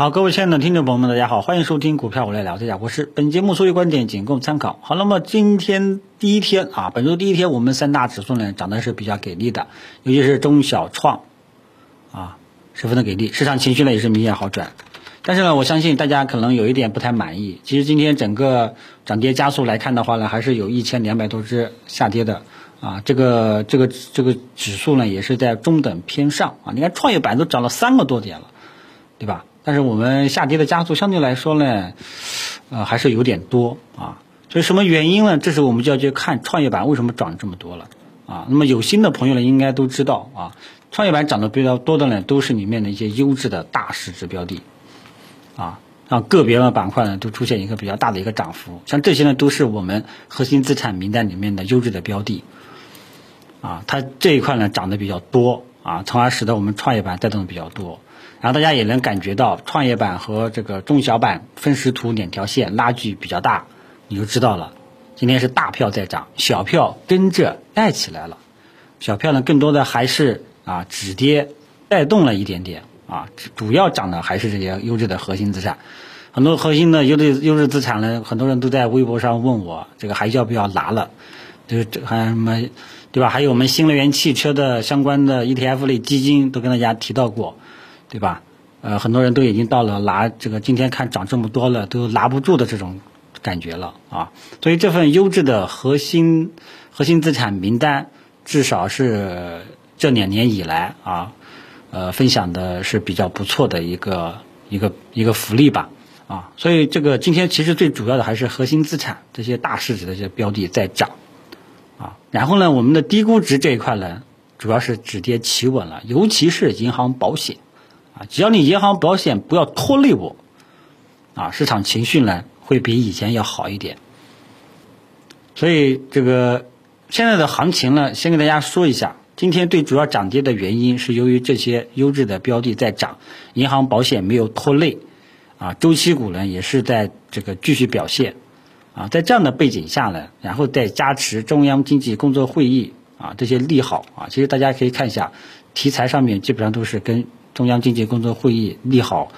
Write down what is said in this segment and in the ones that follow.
好，各位亲爱的听众朋友们，大家好，欢迎收听股票我来聊，这家我是本节目所有观点仅供参考。好，那么今天第一天啊，本周第一天，我们三大指数呢涨的是比较给力的，尤其是中小创啊，十分的给力，市场情绪呢也是明显好转。但是呢，我相信大家可能有一点不太满意。其实今天整个涨跌加速来看的话呢，还是有一千两百多只下跌的啊。这个这个这个指数呢，也是在中等偏上啊。你看创业板都涨了三个多点了，对吧？但是我们下跌的加速相对来说呢，呃，还是有点多啊。所以什么原因呢？这时候我们就要去看创业板为什么涨这么多了啊。那么有心的朋友呢，应该都知道啊，创业板涨得比较多的呢，都是里面的一些优质的大市值标的。啊，让个别的板块呢都出现一个比较大的一个涨幅，像这些呢都是我们核心资产名单里面的优质的标的，啊，它这一块呢涨得比较多，啊，从而使得我们创业板带动的比较多，然后大家也能感觉到创业板和这个中小板分时图两条线拉距比较大，你就知道了，今天是大票在涨，小票跟着带起来了，小票呢更多的还是啊止跌带动了一点点。啊，主要涨的还是这些优质的核心资产，很多核心的优质优质资产呢，很多人都在微博上问我，这个还要不要拿了？就是这还有什么，对吧？还有我们新能源汽车的相关的 ETF 类基金都跟大家提到过，对吧？呃，很多人都已经到了拿这个今天看涨这么多了都拿不住的这种感觉了啊，所以这份优质的核心核心资产名单，至少是这两年以来啊。呃，分享的是比较不错的一个一个一个福利吧，啊，所以这个今天其实最主要的还是核心资产这些大市值的这些标的在涨，啊，然后呢，我们的低估值这一块呢，主要是止跌企稳了，尤其是银行保险，只要你银行保险不要拖累我，啊，市场情绪呢会比以前要好一点，所以这个现在的行情呢，先跟大家说一下。今天最主要涨跌的原因是由于这些优质的标的在涨，银行保险没有拖累，啊，周期股呢也是在这个继续表现，啊，在这样的背景下呢，然后再加持中央经济工作会议啊这些利好啊，其实大家可以看一下，题材上面基本上都是跟中央经济工作会议利好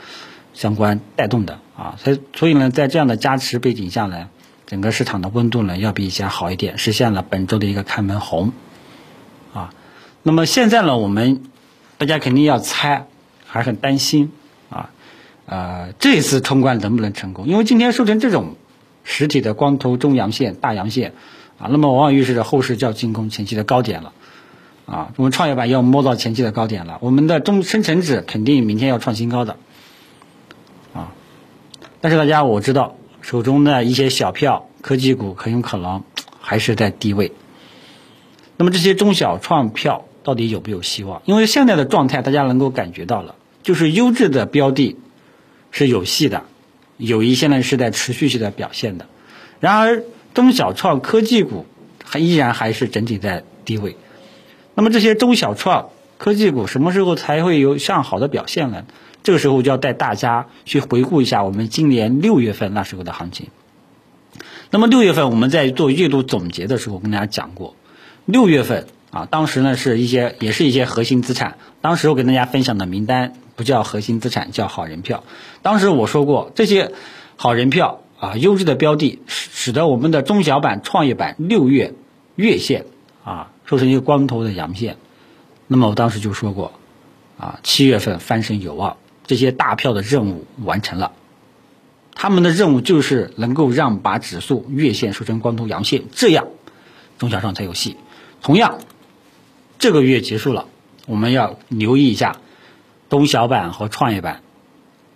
相关带动的啊，所以所以呢，在这样的加持背景下呢，整个市场的温度呢要比以前好一点，实现了本周的一个开门红。啊那么现在呢，我们大家肯定要猜，还很担心啊，呃，这次冲关能不能成功？因为今天收成这种实体的光头中阳线、大阳线啊，那么往往预示着后市就要进攻前期的高点了啊。我们创业板要摸到前期的高点了，我们的中深成指肯定明天要创新高的啊。但是大家我知道，手中的一些小票科技股很有可能还是在低位，那么这些中小创票。到底有没有希望？因为现在的状态，大家能够感觉到了，就是优质的标的是有戏的，有一些呢是在持续性的表现的。然而，中小创科技股还依然还是整体在低位。那么这些中小创科技股什么时候才会有向好的表现呢？这个时候就要带大家去回顾一下我们今年六月份那时候的行情。那么六月份我们在做月度总结的时候跟大家讲过，六月份。啊，当时呢是一些也是一些核心资产。当时我跟大家分享的名单不叫核心资产，叫好人票。当时我说过，这些好人票啊，优质的标的，使使得我们的中小板、创业板六月月线啊收成一个光头的阳线。那么我当时就说过，啊，七月份翻身有望。这些大票的任务完成了，他们的任务就是能够让把指数月线收成光头阳线，这样中小创才有戏。同样。这个月结束了，我们要留意一下中小板和创业板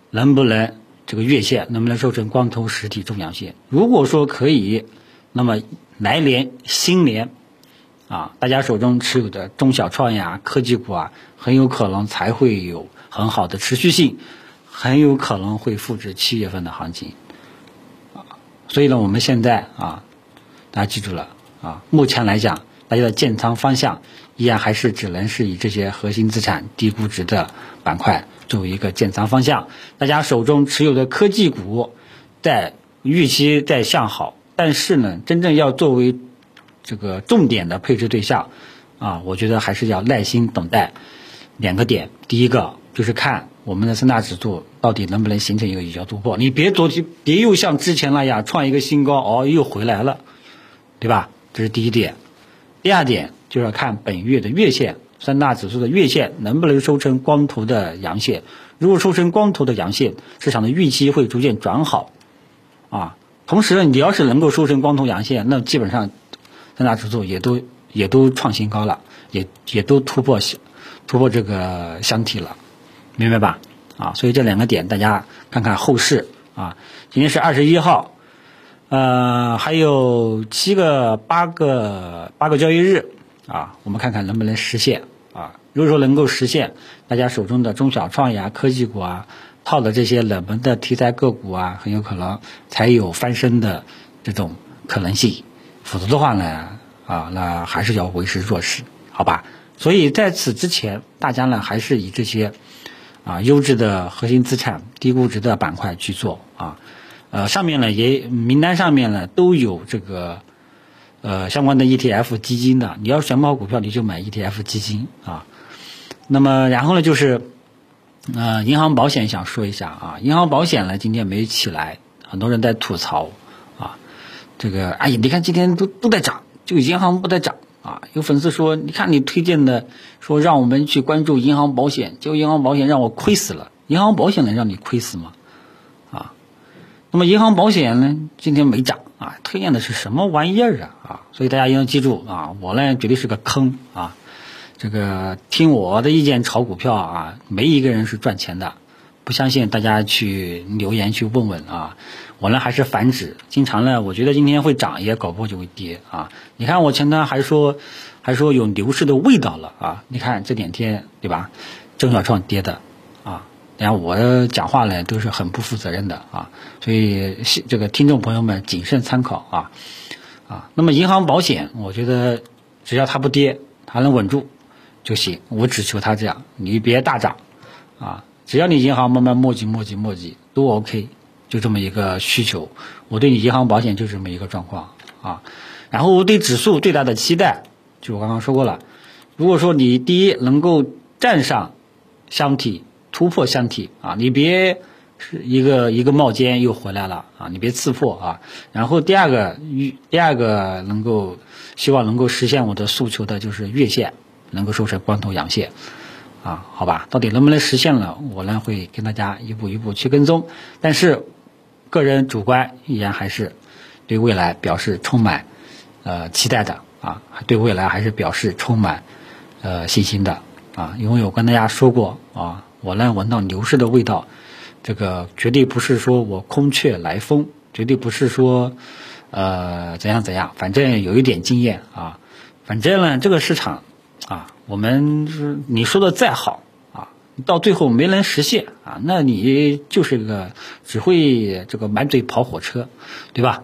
能不能这个月线能不能收成光头实体中阳线。如果说可以，那么来年新年啊，大家手中持有的中小创业啊、科技股啊，很有可能才会有很好的持续性，很有可能会复制七月份的行情啊。所以呢，我们现在啊，大家记住了啊，目前来讲。大家的建仓方向依然还是只能是以这些核心资产低估值的板块作为一个建仓方向。大家手中持有的科技股在预期在向好，但是呢，真正要作为这个重点的配置对象啊，我觉得还是要耐心等待两个点。第一个，就是看我们的三大指数到底能不能形成一个有效突破。你别昨天别又像之前那样创一个新高，哦，又回来了，对吧？这是第一点。第二点就是要看本月的月线，三大指数的月线能不能收成光头的阳线。如果收成光头的阳线，市场的预期会逐渐转好，啊。同时呢，你要是能够收成光头阳线，那基本上三大指数也都也都创新高了，也也都突破突破这个箱体了，明白吧？啊，所以这两个点大家看看后市啊。今天是二十一号，呃，还有七个八个八个交易日啊，我们看看能不能实现啊。如果说能够实现，大家手中的中小创呀、科技股啊。套的这些冷门的题材个股啊，很有可能才有翻身的这种可能性，否则的话呢，啊，那还是要维持弱势，好吧？所以在此之前，大家呢还是以这些啊优质的核心资产、低估值的板块去做啊，呃，上面呢也名单上面呢都有这个呃相关的 ETF 基金的，你要选好股票，你就买 ETF 基金啊。那么然后呢就是。呃，银行保险想说一下啊，银行保险呢今天没起来，很多人在吐槽，这个哎呀，你看今天都都在涨，就银行不在涨啊。有粉丝说，你看你推荐的说让我们去关注银行保险，结果银行保险让我亏死了。银行保险能让你亏死吗？啊，那么银行保险呢今天没涨啊，推荐的是什么玩意儿啊啊？所以大家一定要记住啊，我呢绝对是个坑啊。这个听我的意见炒股票啊，没一个人是赚钱的，不相信大家去留言去问问啊。我呢还是反指，经常呢，我觉得今天会涨，也搞不好就会跌啊。你看我前段还说，还说有牛市的味道了啊。你看这两天对吧，中小创跌的啊，然后我讲话呢都是很不负责任的啊，所以这个听众朋友们谨慎参考啊啊。那么银行保险，我觉得只要它不跌，它能稳住。就行，我只求它这样，你别大涨，啊，只要你银行慢慢磨叽磨叽磨叽都 OK，就这么一个需求，我对你银行保险就这么一个状况啊。然后我对指数最大的期待，就我刚刚说过了，如果说你第一能够站上箱体突破箱体啊，你别是一个一个冒尖又回来了啊，你别刺破啊。然后第二个预第二个能够希望能够实现我的诉求的就是月线。能够收成光头阳线，啊，好吧，到底能不能实现了，我呢会跟大家一步一步去跟踪。但是，个人主观依然还是对未来表示充满呃期待的啊，对未来还是表示充满呃信心的啊。因为我跟大家说过啊，我呢闻到牛市的味道，这个绝对不是说我空穴来风，绝对不是说呃怎样怎样，反正有一点经验啊，反正呢这个市场。啊，我们是你说的再好啊，到最后没能实现啊，那你就是个只会这个满嘴跑火车，对吧？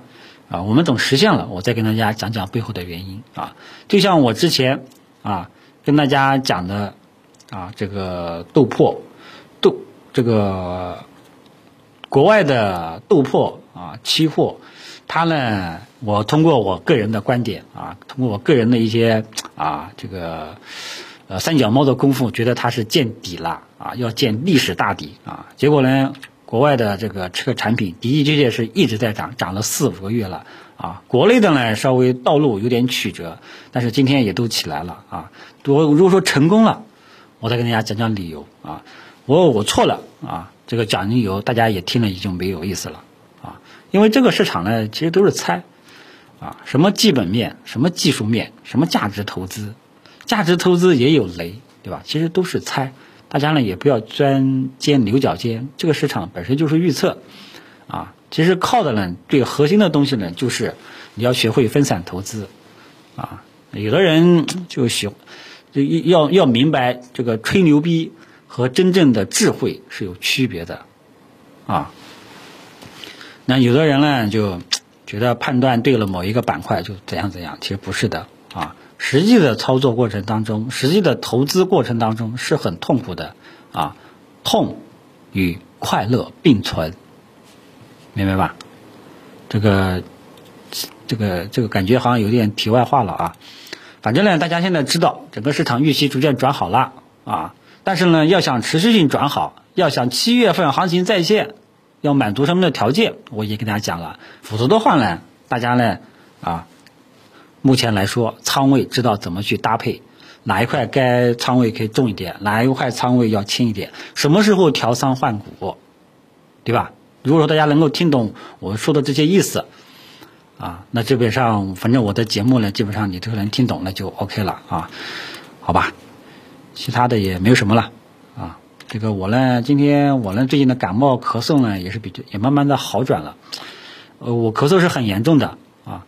啊，我们等实现了，我再跟大家讲讲背后的原因啊。就像我之前啊跟大家讲的啊，这个豆粕豆这个国外的豆粕啊期货。它呢，我通过我个人的观点啊，通过我个人的一些啊这个呃三脚猫的功夫，觉得它是见底了啊，要见历史大底啊。结果呢，国外的这个车产品的的确确是一直在涨，涨了四五个月了啊。国内的呢，稍微道路有点曲折，但是今天也都起来了啊。我如果说成功了，我再跟大家讲讲理由啊。我我错了啊，这个讲理由大家也听了已经没有意思了。因为这个市场呢，其实都是猜，啊，什么基本面，什么技术面，什么价值投资，价值投资也有雷，对吧？其实都是猜，大家呢也不要钻尖牛角尖。这个市场本身就是预测，啊，其实靠的呢，最核心的东西呢，就是你要学会分散投资，啊，有的人 就喜，就要要明白这个吹牛逼和真正的智慧是有区别的，啊。那有的人呢，就觉得判断对了某一个板块就怎样怎样，其实不是的啊。实际的操作过程当中，实际的投资过程当中是很痛苦的啊，痛与快乐并存，明白吧？这个这个这个感觉好像有点题外话了啊。反正呢，大家现在知道整个市场预期逐渐转好了啊，但是呢，要想持续性转好，要想七月份行情再现，要满足什么的条件，我也跟大家讲了。否则的话呢，大家呢啊，目前来说仓位知道怎么去搭配，哪一块该仓位可以重一点，哪一块仓位要轻一点，什么时候调仓换股，对吧？如果说大家能够听懂我说的这些意思，啊，那基本上反正我的节目呢，基本上你都能听懂那就 OK 了啊，好吧？其他的也没有什么了。这个我呢，今天我呢最近的感冒咳嗽呢也是比较也慢慢的好转了，呃，我咳嗽是很严重的啊，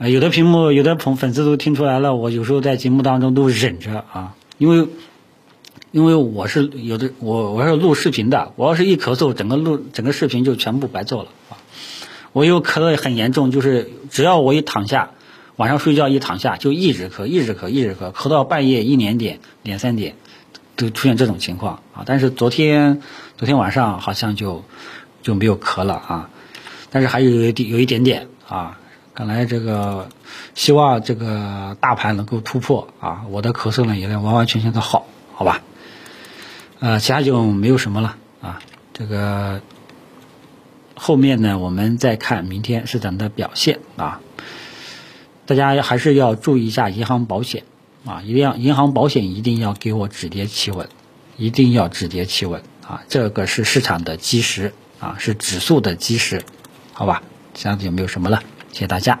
有的屏幕有的朋粉丝都听出来了，我有时候在节目当中都忍着啊，因为。因为我是有的，我我是录视频的，我要是一咳嗽，整个录整个视频就全部白做了啊！我又咳得很严重，就是只要我一躺下，晚上睡觉一躺下就一直咳，一直咳，一直咳，咳到半夜一两点、两三点，都出现这种情况啊！但是昨天昨天晚上好像就就没有咳了啊，但是还有一有一点点啊，看来这个希望这个大盘能够突破啊，我的咳嗽呢也能完完全全的好，好吧？呃，其他就没有什么了啊。这个后面呢，我们再看明天市场的表现啊。大家还是要注意一下银行保险啊，一定要银行保险一定要给我止跌企稳，一定要止跌企稳啊。这个是市场的基石啊，是指数的基石，好吧？这样子就没有什么了，谢谢大家。